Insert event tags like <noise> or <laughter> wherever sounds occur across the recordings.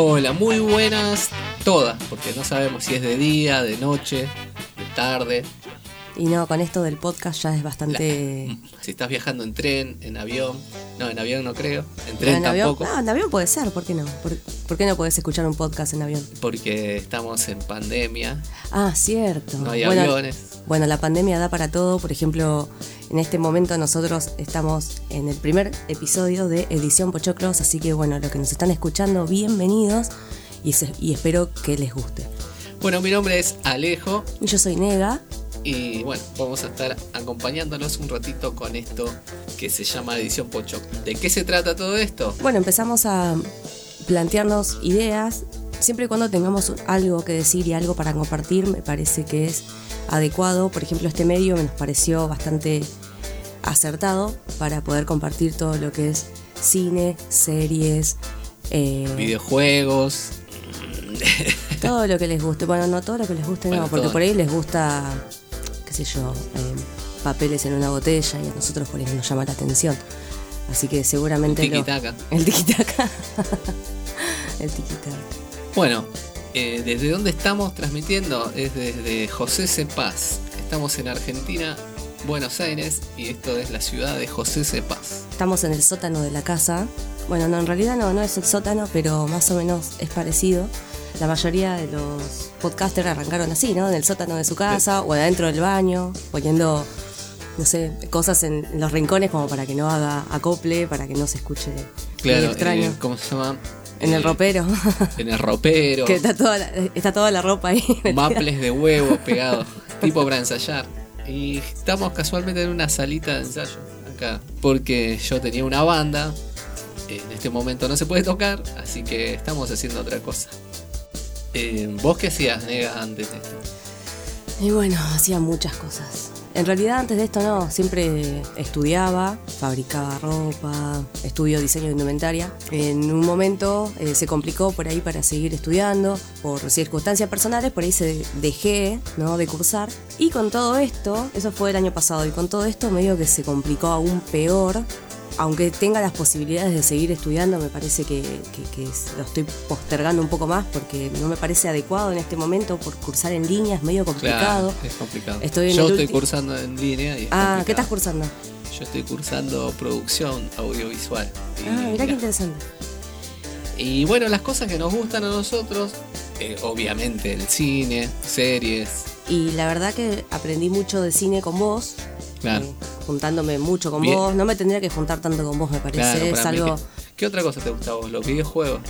Hola, muy buenas todas, porque no sabemos si es de día, de noche, de tarde. Y no, con esto del podcast ya es bastante... <laughs> Si estás viajando en tren, en avión, no, en avión no creo, en No, tren en avión, tampoco, no, en avión puede ser, ¿por qué no? ¿Por, por qué no podés escuchar un podcast en avión? porque estamos en pandemia, Ah, cierto. no hay bueno, aviones. Bueno, la pandemia da para todo. Por ejemplo, en este momento nosotros estamos en el primer episodio de Edición Pochoclos, así que bueno, los que nos están escuchando, bienvenidos y, se- y espero que les guste. Bueno, mi nombre es Alejo Y Yo soy Nega. y bueno, vamos a estar acompañándolos un ratito con esto que se llama Edición Pocho. ¿De qué se trata todo esto? Bueno, empezamos a plantearnos ideas. Siempre y cuando tengamos algo que decir y algo para compartir, me parece que es adecuado. Por ejemplo, este medio me nos pareció bastante acertado para poder compartir todo lo que es cine, series, eh, Videojuegos, todo lo que les guste. Bueno, no todo lo que les guste, Bueno, no, porque todo. por ahí les gusta, qué sé yo, eh, papeles en una botella y a nosotros por ahí nos llama la atención. Así que seguramente... lo- tiki-taka. El tiki-taka. <laughs> El tiki-taka. Bueno, eh, ¿desde dónde estamos transmitiendo? Es desde José Cepaz. Estamos en Argentina, Buenos Aires, y esto es la ciudad de José Cepaz. Estamos en el sótano de la casa. Bueno, no, en realidad no, no es el sótano, pero más o menos es parecido. La mayoría de los podcasters arrancaron así, ¿no? En el sótano de su casa o adentro del baño, poniendo, no sé, cosas en los rincones como para que no haga acople, para que no se escuche Claro, extraño. eh, ¿cómo se llama? En el Eh, ropero, En el ropero. <laughs> que está toda, la, está toda la ropa ahí. maples de huevo pegados, <laughs> tipo para ensayar. Y estamos casualmente en una salita de ensayo acá, porque yo tenía una banda, en este momento no se puede tocar, así que estamos haciendo otra cosa. Eh, ¿Vos qué hacías, Nega, antes de esto? Y bueno, hacía muchas cosas. En realidad antes de esto no, siempre estudiaba, fabricaba ropa, estudio diseño de indumentaria. En un momento eh, se complicó por ahí para seguir estudiando, por circunstancias personales, por ahí se dejé ¿no? de cursar. Y con todo esto, eso fue el año pasado, y con todo esto medio que se complicó aún peor. Aunque tenga las posibilidades de seguir estudiando, me parece que, que- que es- lo estoy postergando un poco más porque no me parece adecuado en este momento por cursar en línea, es medio complicado. Claro, es complicado. Estoy en yo estoy cursando en línea y es Ah, ¿qué estás cursando? Yo estoy cursando producción audiovisual. Ah, mirá qué interesante. y bueno, las cosas que nos gustan a nosotros, eh, obviamente el cine, series, Y la verdad que aprendí mucho de cine con vos, claro. eh, juntándome mucho con Bien. vos. No me tendría que juntar tanto con vos, me parece. Claro, es mí algo. ¿Qué otra cosa te gusta a vos? Los videojuegos.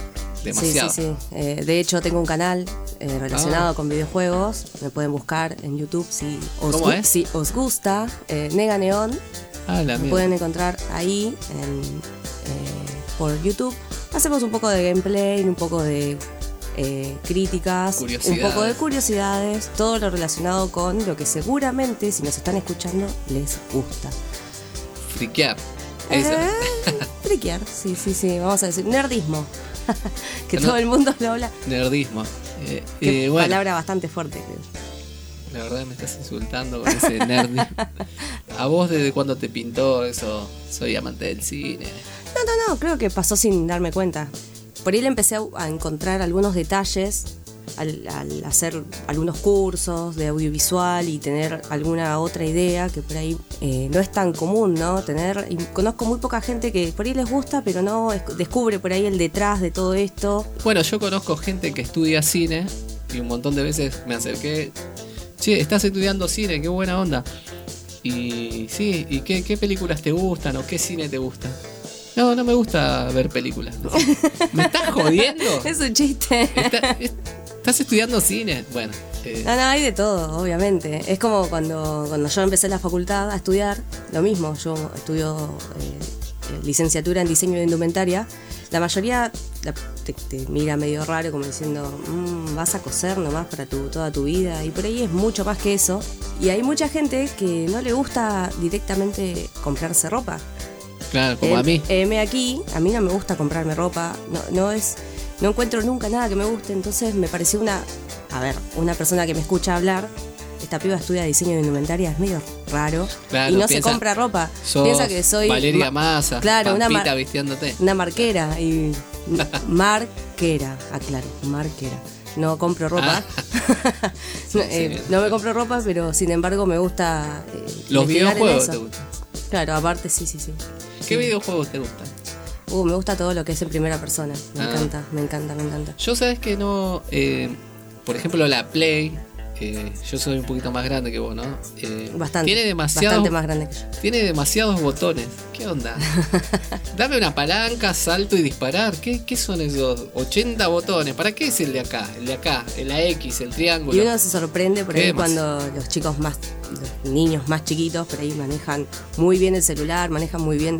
Demasiado. Sí, sí, sí. Eh, de hecho, tengo un canal eh, relacionado con videojuegos. Me pueden buscar en YouTube si os, ¿Cómo gu- es? si os gusta. Eh, Nega Neón. Ah, la Me pueden encontrar ahí en, por YouTube. Hacemos un poco de gameplay, un poco de eh, críticas, un poco de curiosidades, todo lo relacionado con lo que seguramente, si nos están escuchando, les gusta. Friquear. Eso. Eh, <laughs> friquear, sí, sí, sí, vamos a decir, nerdismo. <laughs> que todo el mundo lo habla. Nerdismo. Eh, Qué bueno, palabra bastante fuerte, la verdad me estás insultando con ese nerdismo. <laughs> ¿A vos desde cuándo te pintó eso? Soy amante del cine. No, no, no, creo que pasó sin darme cuenta. Por ahí le empecé a, encontrar algunos detalles al, al hacer algunos cursos de audiovisual y tener alguna otra idea que por ahí eh, no es tan común, ¿no? Tener, y conozco muy poca gente que por ahí les gusta, pero no es- descubre por ahí el detrás de todo esto. Bueno, yo conozco gente que estudia cine y un montón de veces me acerqué. Che, estás estudiando cine, qué buena onda. Y sí, ¿y qué, qué películas te gustan o qué cine te gusta? No, no me gusta ver películas. ¿Me estás jodiendo? <laughs> Es un chiste. Está- es- ¿Estás estudiando cine? Bueno, eh, No, no, hay de todo, obviamente. Es como cuando, cuando yo empecé la facultad a estudiar, lo mismo, yo estudio eh, eh, licenciatura en diseño de indumentaria. La mayoría la- te, te mira medio raro como diciendo, "Mm, vas a coser nomás para tu, toda tu vida. Y por ahí es mucho más que eso. Y hay mucha gente que no le gusta directamente comprarse ropa. Claro, como a Em- mí. heme aquí, a mí no me gusta comprarme ropa, no, no es, no encuentro nunca nada que me guste, entonces me pareció una, a ver, una persona que me escucha hablar, esta piba estudia diseño de indumentaria, es medio raro, Claro, y no piensa- se compra ropa, piensa que soy Valeria ma- Massa, claro, una, mar- vistiéndote. una marquera, y <laughs> marquera, aclaro, marquera. No compro ropa. <laughs> Ah. no, Sí, eh, no me compro ropa, pero sin embargo me gusta. eh, Los videojuegos te gustan. Claro, aparte sí, sí, sí. ¿Qué videojuegos te gustan? Uh, me gusta todo lo que es en primera persona. Me Ah. encanta, me encanta, me encanta. Yo sabes que no. eh, por ejemplo, la Play. Eh, yo soy un poquito más grande que vos, ¿no? Eh, Bastante. Tiene demasiados, Bastante más grande que yo. tiene demasiados botones. ¿Qué onda? <laughs> Dame una palanca, salto y disparar. ¿Qué, qué son esos 80 botones? ¿Para qué es el de acá? El de acá, la X, el triángulo. Y uno se sorprende por ¿Qué ahí cuando los chicos más, los niños más chiquitos, por ahí manejan muy bien el celular, manejan muy bien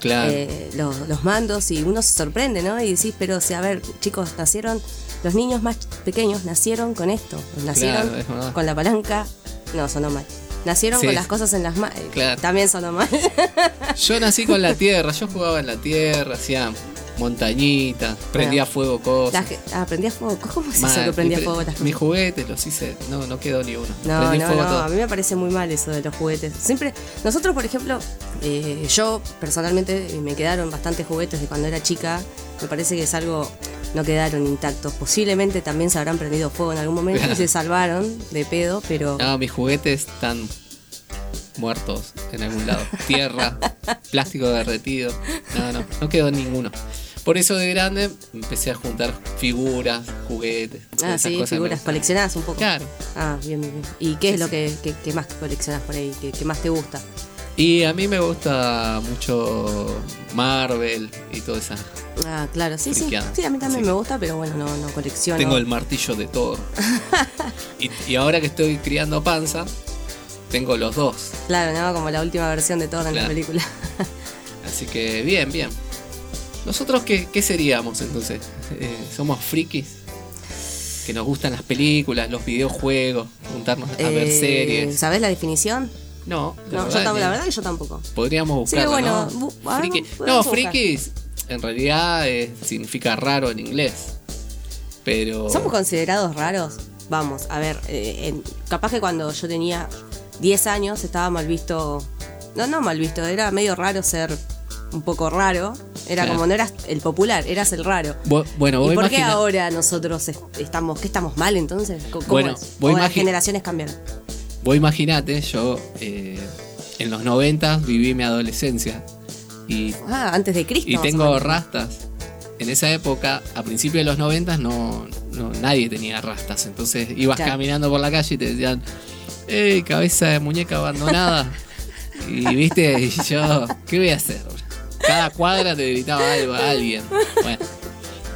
Claro. eh, los, los mandos y uno se sorprende, ¿no? Y decís, pero o sea, a ver, chicos, nacieron, los niños más pequeños nacieron con esto, nacieron Claro, es verdad. con la palanca, no, sonó mal. Nacieron Sí. con las cosas en las manos, Claro. también sonó mal. <laughs> Yo nací con la tierra, yo jugaba en la tierra, hacía montañitas, prendía fuego cosas. Ge- ah, prendía fuego, ¿cómo es eso Mal, que prendía fuego las Mis juguetes los hice, no, no quedó ni uno. No, Prendí no, fuego no, todo. a mí me parece muy mal eso de los juguetes. Siempre, nosotros, por ejemplo, eh, yo personalmente eh, me quedaron bastantes juguetes de cuando era chica. Me parece que es algo, no quedaron intactos. Posiblemente también se habrán prendido fuego en algún momento y se <laughs> salvaron de pedo, pero No, mis juguetes están muertos en algún lado. <laughs> Tierra, plástico derretido. No, no, no quedó ninguno. Por eso de grande empecé a juntar figuras, juguetes. ah, sí, cosas figuras coleccionadas un poco. Claro. Ah, bien, bien. ¿Y qué es Sí, lo que, que- que más coleccionas por ahí? ¿Qué, qué más te gusta? Y a mí me gusta mucho Marvel y toda esa. Ah, claro, sí, sí. Friqueada. Sí, a mí también me gusta, pero bueno, no, no colecciono. Tengo el martillo de Thor. <laughs> y, y ahora que estoy criando panza, tengo los dos. Claro, ¿no? Como la última versión de todo en la Claro. película. <laughs> Así que bien, bien. ¿Nosotros qué, qué seríamos entonces? Eh, ¿Somos frikis? Que nos gustan las películas, los videojuegos, juntarnos a ver Eh, series. ¿Sabés la definición? No, la No, yo verdad tam- que la verdad que yo tampoco. Podríamos Sí, buscarlo, bueno, ¿no? bu- a ver, Friki- No, buscar. en realidad eh, significa raro en inglés. Pero... ¿Somos considerados raros? Vamos, a ver, eh, en- capaz que cuando yo tenía 10 años estaba mal visto. No, no mal visto, era medio raro ser un poco raro. Era Claro. como no eras el popular, eras el raro. Bueno, vos ¿Y por qué ahora nosotros est- estamos, qué estamos mal entonces? ¿Cómo cómo Bueno, es? vos ¿O las generaciones cambiaron? Vos imaginate, yo eh, en los 90 viví mi adolescencia y, Ah, antes de Cristo. y tengo rastas. En esa época, a principios de los 90 no, no nadie tenía rastas. Entonces ibas Claro. caminando por la calle y te decían, ¡Ey, cabeza de muñeca abandonada! <laughs> y viste, y yo, ¿qué voy a hacer? Cada cuadra te gritaba algo a alguien. Bueno,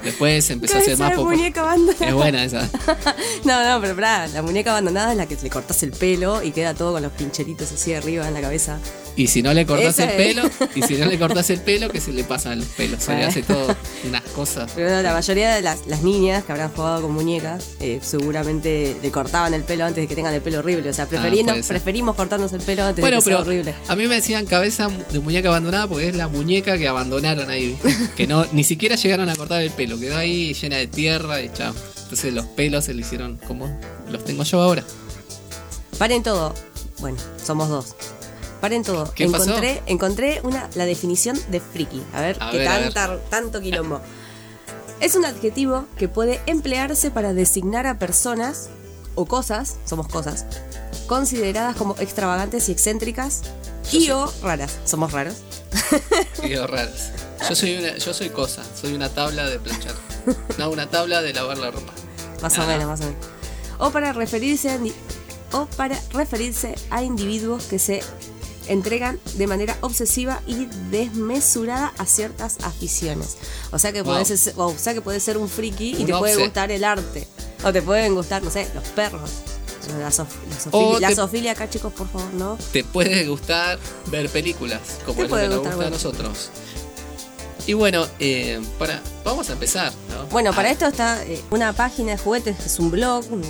después empezó a ser más popular. muñeca abandonada. Es buena esa. <laughs> No, no, pero pará, la muñeca abandonada es la que le cortas el pelo y queda todo con los pincheritos así arriba en la cabeza. Y si no le cortás Esa el es. pelo, y si no le cortás el pelo, que se le pasan los pelos. Se le hace todo unas cosas. Pero no, la mayoría de las, las niñas que habrán jugado con muñecas eh, seguramente le cortaban el pelo antes de que tengan el pelo horrible. O sea, preferiendo- Ah, ser. preferimos cortarnos el pelo antes Bueno, de que sea horrible. a mí me decían cabeza de muñeca abandonada porque es la muñeca que abandonaron ahí. Que no ni siquiera llegaron a cortar el pelo. Quedó ahí llena de tierra y chao. Entonces los pelos se le hicieron como los tengo yo ahora. Paren todo. Bueno, somos dos. Paren todo. ¿Qué pasó? encontré, encontré una, la definición de friki. A ver, A qué ver, a ver. tanta- tanto quilombo. Es un adjetivo que puede emplearse para designar a personas o cosas, somos cosas, consideradas como extravagantes y excéntricas y o raras. Somos raros. Qué raras. Yo soy una, yo soy cosa, soy una tabla de planchar. <laughs> No, una tabla de lavar la ropa. Más o Ah. menos, más o menos. O para referirse a, o para referirse a individuos que se entregan de manera obsesiva y desmesurada a ciertas aficiones. O sea que Wow. podés o sea que podés ser un friki y Un te puede gustar el arte. O te pueden gustar, no sé, los perros. La, sof- la sofilia, O la te- sofilia acá, chicos, por favor, ¿no? Te puede gustar ver películas, como Te es lo que nos gusta a nosotros. Y bueno, eh, para, vamos a empezar, ¿no? Bueno, para Ah, esto está eh, una página de juguetes, que es un blog, un-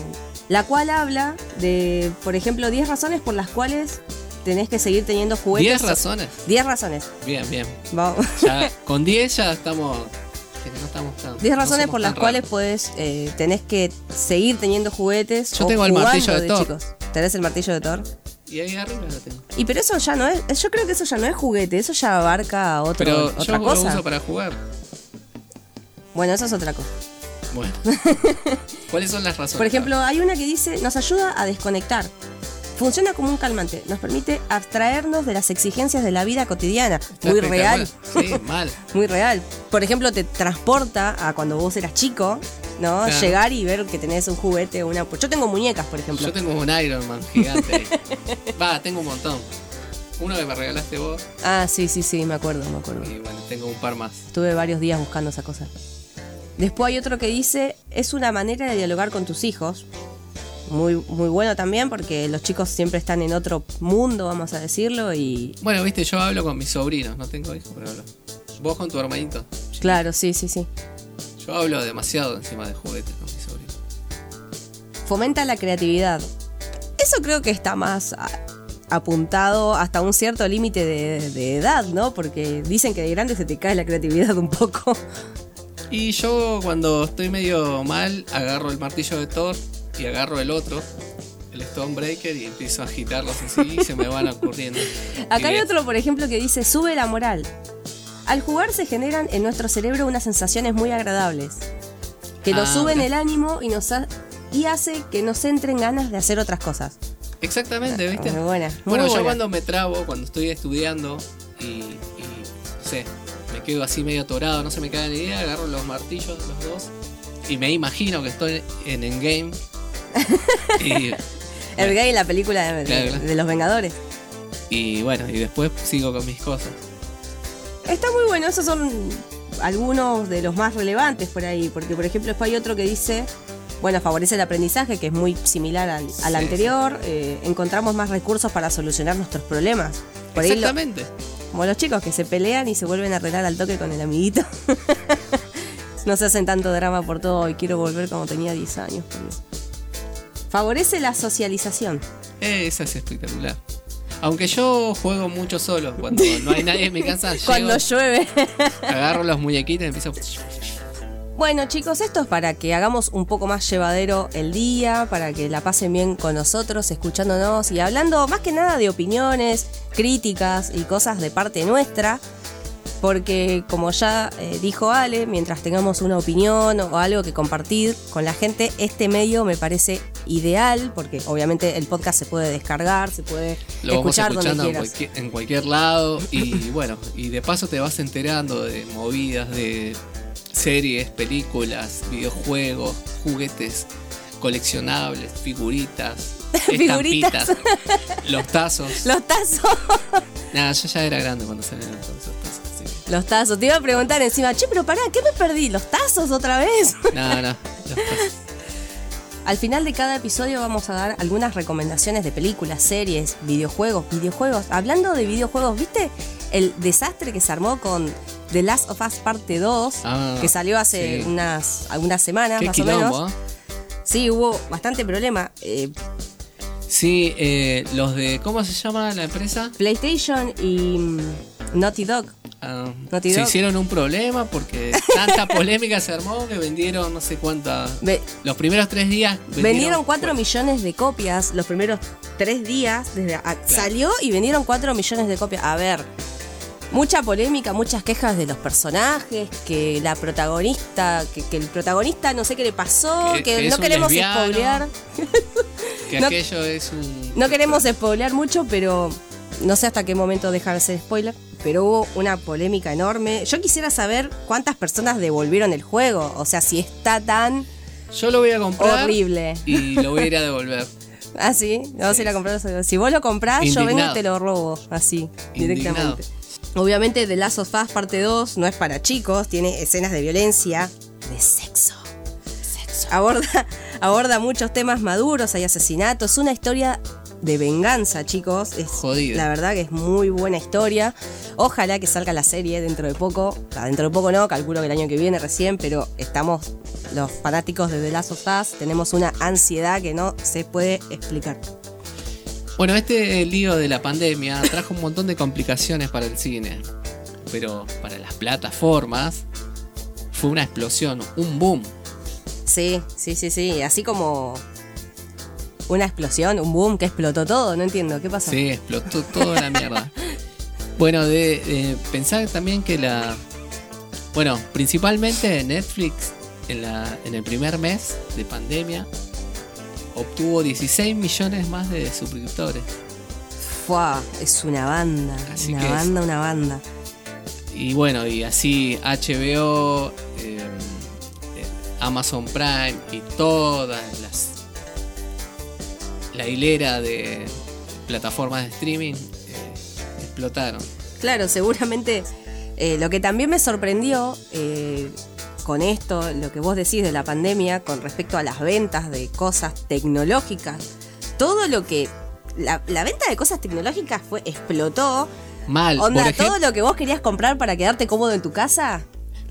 la cual habla de, por ejemplo, 10 razones por las cuales tenés que seguir teniendo juguetes. 10 razones. 10 razones. Bien, bien. Vamos. Ya, con 10 ya estamos. no estamos tan- 10 no razones por las cuales raros. podés, eh, tenés que seguir teniendo juguetes. Yo o tengo el martillo de Thor. chicos. ¿Tenés el martillo de Thor? Y ahí arriba lo tengo. Y pero eso ya no es, yo creo que eso ya no es juguete, eso ya abarca otro, Pero otra yo lo cosa. uso para jugar. Bueno, eso es otra cosa. Bueno. <laughs> ¿Cuáles son las razones? Por ejemplo, hay una que dice, nos ayuda a desconectar. Funciona como un calmante, nos permite abstraernos de las exigencias de la vida cotidiana. Está Muy real. Sí, mal. <laughs> Muy real. Por ejemplo, te transporta a cuando vos eras chico, ¿no? Claro. Llegar y ver que tenés un juguete o una. Yo tengo muñecas, por ejemplo. Yo tengo un Iron Man gigante. <laughs> Va, tengo un montón. Uno que me regalaste vos Ah, sí, sí, sí, me acuerdo, me acuerdo. y bueno, tengo un par más. Estuve varios días buscando esa cosa. Después hay otro que dice, es una manera de dialogar con tus hijos. Muy, muy bueno también porque los chicos siempre están en otro mundo, vamos a decirlo, y Bueno, viste, yo hablo con mis sobrinos, no tengo hijos, pero hablo. Vos con tu hermanito. claro, sí, sí, sí. Yo hablo demasiado encima de juguetes con mis sobrinos. Fomenta la creatividad. Eso creo que está más apuntado hasta un cierto límite de, de edad, ¿no? Porque dicen que de grande se te cae la creatividad un poco. Y yo cuando estoy medio mal, agarro el martillo de Thor y agarro el otro, el Stonebreaker, y empiezo a agitarlos así y se me van ocurriendo. <laughs> Acá hay otro, por ejemplo, que dice, sube la moral. Al jugar se generan en nuestro cerebro unas sensaciones muy agradables, que nos Ah, suben el ánimo y nos ha- y hace que nos entren ganas de hacer otras cosas. Exactamente, ¿viste? Muy buena. muy Bueno, yo cuando me trabo, cuando estoy estudiando y, y, no sé, me quedo así medio atorado, no se me cae ni idea, agarro los martillos, los dos, y me imagino que estoy en Endgame. <laughs> y, El la película Claro, de los Vengadores. y bueno, y después sigo con mis cosas. Está muy bueno, esos son algunos de los más relevantes por ahí, porque por ejemplo después hay otro que dice, bueno, favorece el aprendizaje, que es muy similar al, al Sí, anterior, eh, encontramos más recursos para solucionar nuestros problemas. Por ahí lo- Exactamente. como los chicos que se pelean y se vuelven a arreglar al toque con el amiguito. <laughs> no se hacen tanto drama por todo y quiero volver como tenía 10 años. Favorece la socialización. Esa es espectacular. Aunque yo juego mucho solo, cuando no hay nadie en mi casa, <laughs> llego, Cuando llueve. agarro los muñequitos y empiezo. Bueno chicos, esto es para que hagamos un poco más llevadero el día, para que la pasen bien con nosotros, escuchándonos y hablando más que nada de opiniones, críticas y cosas de parte nuestra. Porque como ya eh, dijo Ale, mientras tengamos una opinión o algo que compartir con la gente, este medio me parece ideal, porque obviamente el podcast se puede descargar, se puede Lo vamos escuchar donde escuchando quieras. cualquier, en cualquier lado y bueno, y de paso te vas enterando de movidas de series, películas, videojuegos, juguetes coleccionables, figuritas, <laughs> Figuritas. estampitas, los tazos. Los tazos, Nada, yo ya era grande cuando salieron todos esos tazos. Los tazos. Te iba a preguntar encima, che, pero pará, ¿qué me perdí? ¿Los tazos otra vez? <laughs> No, no, los tazos. Al final de cada episodio vamos a dar algunas recomendaciones de películas, series, videojuegos, videojuegos. Hablando de videojuegos, ¿viste el desastre que se armó con The Last of Us Parte 2? Ah, que salió hace sí. unas algunas semanas Qué más o menos. quilombo, ¿eh? Sí, hubo bastante problema. Eh, Sí, eh, los de. ¿Cómo se llama la empresa? PlayStation y mm, Naughty Dog. Ah, Naughty se Dog. hicieron un problema porque tanta polémica se armó que vendieron no sé cuántas. Los primeros tres días vendieron 4 millones de copias los primeros 3 días. Desde a- Salió y vendieron 4 millones de copias. A ver, mucha polémica, muchas quejas de los personajes, que la protagonista, que, que el protagonista no sé qué le pasó, Que- que, que es no queremos lesbiano. spoilear. Que <laughs> no- aquello es un. No queremos spoilear mucho, pero no sé hasta qué momento dejar de ser spoiler. Pero hubo una polémica enorme. Yo quisiera saber cuántas personas devolvieron el juego. O sea, si está tan Yo lo voy a comprar. horrible. Y lo voy a ir a devolver. <laughs> Ah, sí, vamos a ir a comprarlo. Si vos lo comprás, yo vengo y te lo robo. Así, Indignado. directamente. Obviamente, The Last of Us parte 2 no es para chicos, tiene escenas de violencia, de sexo. Sexo. Aborda, <laughs> aborda muchos temas maduros, hay asesinatos, es una historia de venganza, chicos. Es, Jodida. La verdad que es muy buena historia. Ojalá que salga la serie dentro de poco. O sea, dentro de poco no, calculo que el año que viene recién, pero estamos, los fanáticos de The Last of Us, tenemos una ansiedad que no se puede explicar. Bueno, este lío de la pandemia trajo un montón de complicaciones para el cine. Pero para las plataformas fue una explosión, un boom. Sí, sí, sí, sí. Así como una explosión, un boom que explotó todo. No entiendo, ¿qué pasó? Sí, explotó toda la mierda. Bueno, de, de pensar también que la. Bueno, principalmente Netflix en, la, en el primer mes de pandemia obtuvo 16 millones más de suscriptores. Fua, es una banda, Así una es- banda, una banda. Y bueno, y así HBO, eh, eh, Amazon Prime y todas las. La hilera de plataformas de streaming eh, explotaron. Claro, seguramente eh, lo que también me sorprendió eh, con esto, lo que vos decís de la pandemia con respecto a las ventas de cosas tecnológicas, todo lo que... La, la venta de cosas tecnológicas fue explotó. Mal. Onda, por, todo lo que vos querías comprar para quedarte cómodo en tu casa,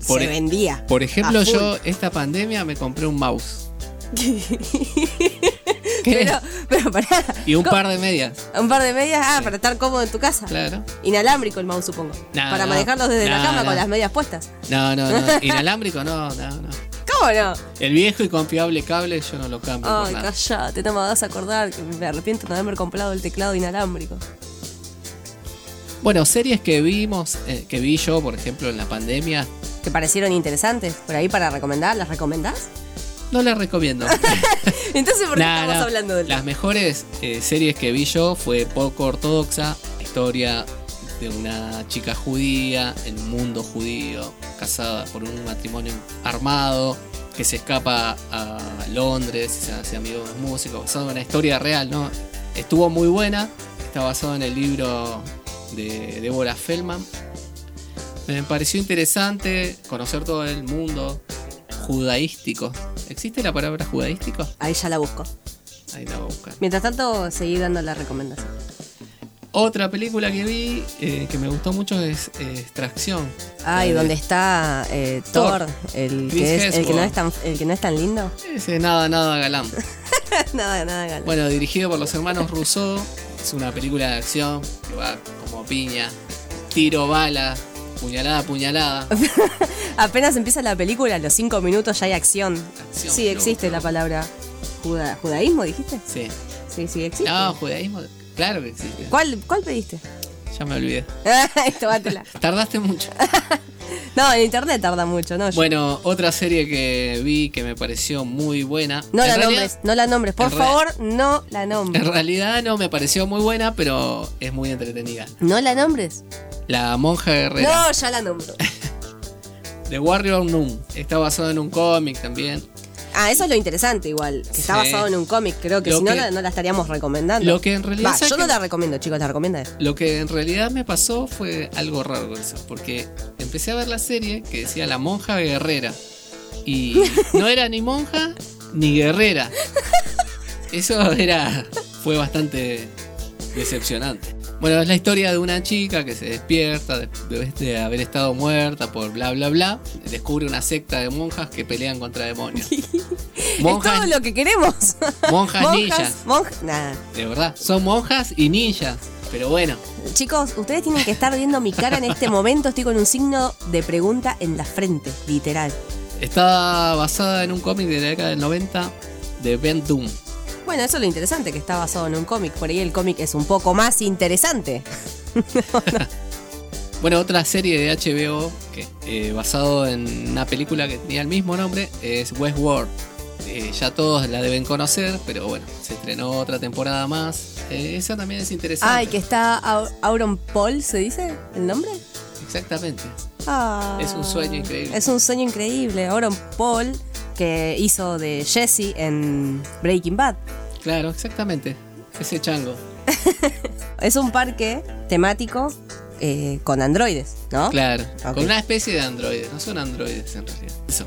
Por se e- vendía. por ejemplo, yo esta pandemia me compré un mouse. <laughs> <laughs> Pero, pero. Y un ¿cómo? par de medias. Un par de medias, ah, Sí. para estar cómodo en tu casa. Claro. Inalámbrico el mouse, supongo. No, para no. manejarlos desde la cama con las medias puestas. No, no, no. <laughs> Inalámbrico, no, no, no. ¿Cómo no? El viejo y confiable cable yo no lo cambio por Ay, nada. callate, no me vas a acordar que me arrepiento de no haber comprado el teclado inalámbrico. Bueno, series que vimos, eh, que vi yo, por ejemplo, en la pandemia, ¿Te parecieron interesantes? Por ahí para recomendar, ¿las recomendás? No las recomiendo. <laughs> Entonces, ¿por qué Nah, estamos hablando de Las mejores eh, series que vi yo fue poco ortodoxa, historia de una chica judía en un mundo judío, casada por un matrimonio armado, que se escapa a Londres y se hace amigo de unos músicos, basado en una historia real, ¿no? Estuvo muy buena, está basado en el libro de Deborah Feldman. Me pareció interesante conocer todo el mundo judaístico. ¿Existe la palabra judaístico? Ahí ya la busco. Ahí la voy a buscar. Mientras tanto, seguí dando la recomendación. Otra película que vi eh, que me gustó mucho es eh, Extracción. Ay, donde está eh, Thor, Thor. el, Chris que es, el, que no es tan, el que no es tan lindo. Ese nada, nada galán. <laughs> nada, nada, gana. Bueno, dirigido por los hermanos Rousseau. Es una película de acción que va como piña. Tiro, bala, puñalada, puñalada. <laughs> Apenas empieza la película, a los cinco minutos ya hay acción. Acción, sí, existe la palabra juda- judaísmo, dijiste. Sí. Sí, sí, existe. No, judaísmo, claro que existe. ¿Cuál, ¿Cuál pediste? Ya me olvidé. <laughs> <laughs> Tardaste mucho. No, en internet tarda mucho, ¿no? yo- Bueno, otra serie que vi que me pareció muy buena. no En la realidad- nombres, no la nombres. Por en real- favor, no la En nombres. realidad no me pareció muy buena, pero es muy entretenida. ¿No la nombres? La monja guerrera. No, ya la nombro. <laughs> The Warrior Nun. Está basado en un cómic también. Ah, eso es lo interesante igual. Que está Sí. basado en un cómic. Creo que Lo si no, la, no la estaríamos recomendando. Lo que en realidad. Va, ¿sabes yo no la recomiendo, chicos, la recomienda. Lo que en realidad me pasó fue algo raro eso. Porque empecé a ver la serie que decía La monja guerrera. Y no era ni monja ni guerrera. <laughs> Eso era. fue bastante decepcionante. Bueno, es la historia de una chica que se despierta después de haber estado muerta por bla bla bla. Descubre una secta de monjas que pelean contra demonios. <laughs> Es Monjas, todo lo que queremos. monjas ninjas. monjas. Nada. De verdad, son monjas y ninjas. Pero bueno, Chicos, ustedes tienen que estar viendo mi cara en este momento. Estoy con un signo de pregunta en la frente, literal. está basada en un cómic de la década del 90 de Ben Doom. Bueno, eso es lo interesante, que está basado en un cómic. Por ahí el cómic es un poco más interesante. <laughs> Bueno, otra serie de HBO que eh, basado en una película que tenía el mismo nombre es Westworld. Eh, ya todos la deben conocer, pero bueno, se estrenó otra temporada más. Eh, esa también es interesante. Ay, que está Au- Auron Paul, ¿se dice el nombre? Exactamente. Ah, Es un sueño increíble. Es un sueño increíble. Auron Paul, que hizo de Jesse en Breaking Bad. Claro, exactamente. Ese chango. <laughs> Es un parque temático eh, con androides, ¿no? Claro. Con una especie de androides. No son androides en realidad. Eso.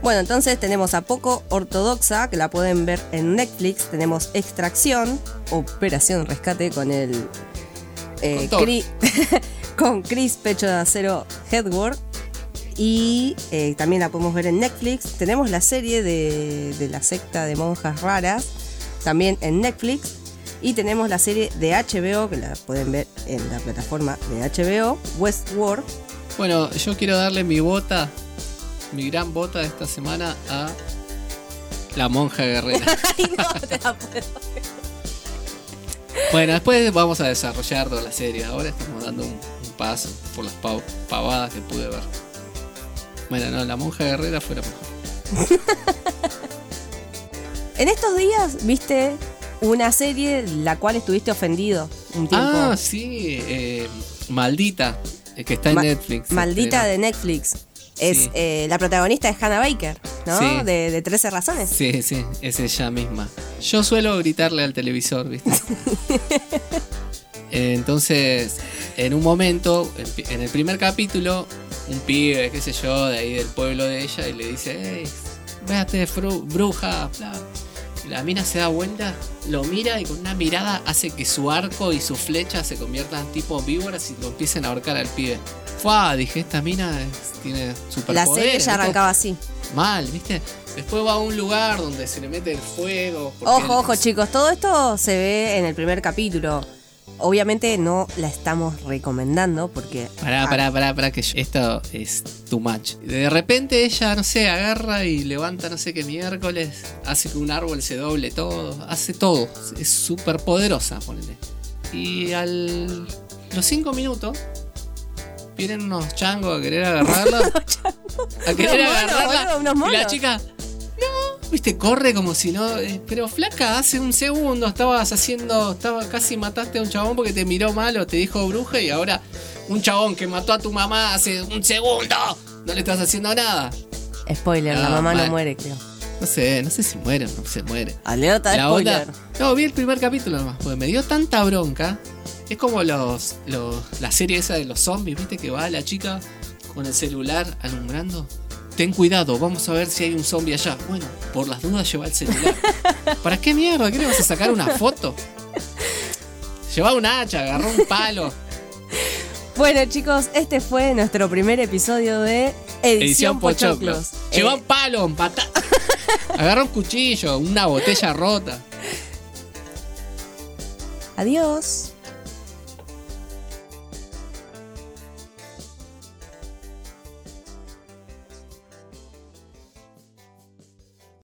Bueno, entonces tenemos a Poco Ortodoxa, que la pueden ver en Netflix. Tenemos Extracción, Operación Rescate con el. eh, Con. Cri- <laughs> con Chris Pecho de Acero Headward. Y eh, también la podemos ver en Netflix. Tenemos la serie de, de la secta de monjas raras, también en Netflix. Y tenemos la serie de HBO, que la pueden ver en la plataforma de HBO, Westworld. Bueno, yo quiero darle mi bota, mi gran bota de esta semana a la monja guerrera. <laughs> Ay, no, te la puedo. bueno, después vamos a desarrollar toda la serie. Ahora estamos dando un, un paso por las pa- pavadas que pude ver. Bueno, no, la monja guerrera fue la mejor. <laughs> En estos días viste una serie la cual estuviste ofendido un tiempo. Ah, sí, eh, Maldita, eh, que está en Ma- Netflix. Maldita Este, de Netflix. Es Sí. eh, la protagonista es Hannah Baker, ¿no? Sí. De, de 13 razones. Sí, sí, es ella misma. Yo suelo gritarle al televisor, ¿viste? <laughs> Entonces, en un momento, en el primer capítulo, un pibe, qué sé yo, de ahí del pueblo de ella, y le dice, hey, véate, bruja, bla. La mina se da vuelta, lo mira y con una mirada hace que su arco y su flecha se conviertan tipo víboras y lo empiecen a ahorcar al pibe. Fua, dije, esta mina tiene super La serie ya arrancaba así. mal, ¿viste? Después va a un lugar donde se le mete el fuego. Ojo, él- ojo, chicos, todo esto se ve en el primer capítulo. Obviamente no la estamos recomendando porque. Pará, pará, pará, pará, que esto es too much. De repente ella, no sé, agarra y levanta no sé qué miércoles, hace que un árbol se doble todo, hace todo. Es súper poderosa, ponele. Y al los cinco minutos vienen unos changos a querer agarrarla. <laughs> a querer Unos monos, agarrarla. boludo, unos y la chica, viste, corre como si no. eh, pero flaca, hace un segundo estabas haciendo. Estaba, casi mataste a un chabón porque te miró mal o te dijo bruja y ahora un chabón que mató a tu mamá hace un segundo. No le estás haciendo nada. Spoiler, la Ah, mamá no muere, creo. No sé, no sé si muere o no se muere. Alerta La spoiler. onda. No, vi el primer capítulo nomás, porque me dio tanta bronca. Es como los, los la serie esa de los zombies, ¿viste? Que va la chica con el celular alumbrando. Ten cuidado, vamos a ver si hay un zombie allá. Bueno, por las dudas lleva el celular. <laughs> ¿Para qué mierda? ¿Qué le vas a sacar una foto? Lleva un hacha, agarró un palo. Bueno, chicos, este fue nuestro primer episodio de Edición, Edición Pochoclos. Pochoclos. Lleva Eh, un palo, un pata. <laughs> Agarró un cuchillo, una botella rota. adiós.